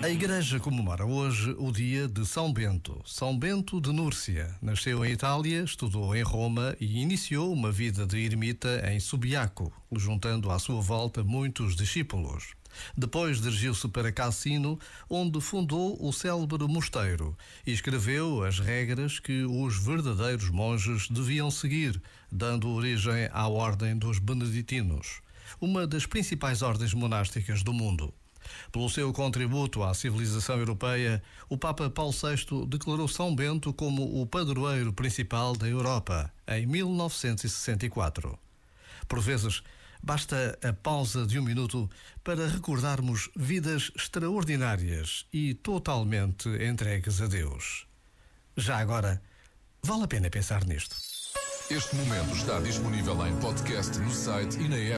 A Igreja comemora hoje o dia de São Bento. São Bento de Núrcia. Nasceu em Itália, estudou em Roma e iniciou uma vida de ermita em Subiaco, juntando à sua volta muitos discípulos. Depois dirigiu-se para Cassino, onde fundou o célebre mosteiro e escreveu as regras que os verdadeiros monges deviam seguir, dando origem à Ordem dos Beneditinos, uma das principais ordens monásticas do mundo. Pelo seu contributo à civilização europeia, o Papa Paulo VI declarou São Bento como o padroeiro principal da Europa, em 1964. Por vezes, basta a pausa de um minuto para recordarmos vidas extraordinárias e totalmente entregues a Deus. Já agora, vale a pena pensar nisto. Este momento está disponível em podcast no site e na app.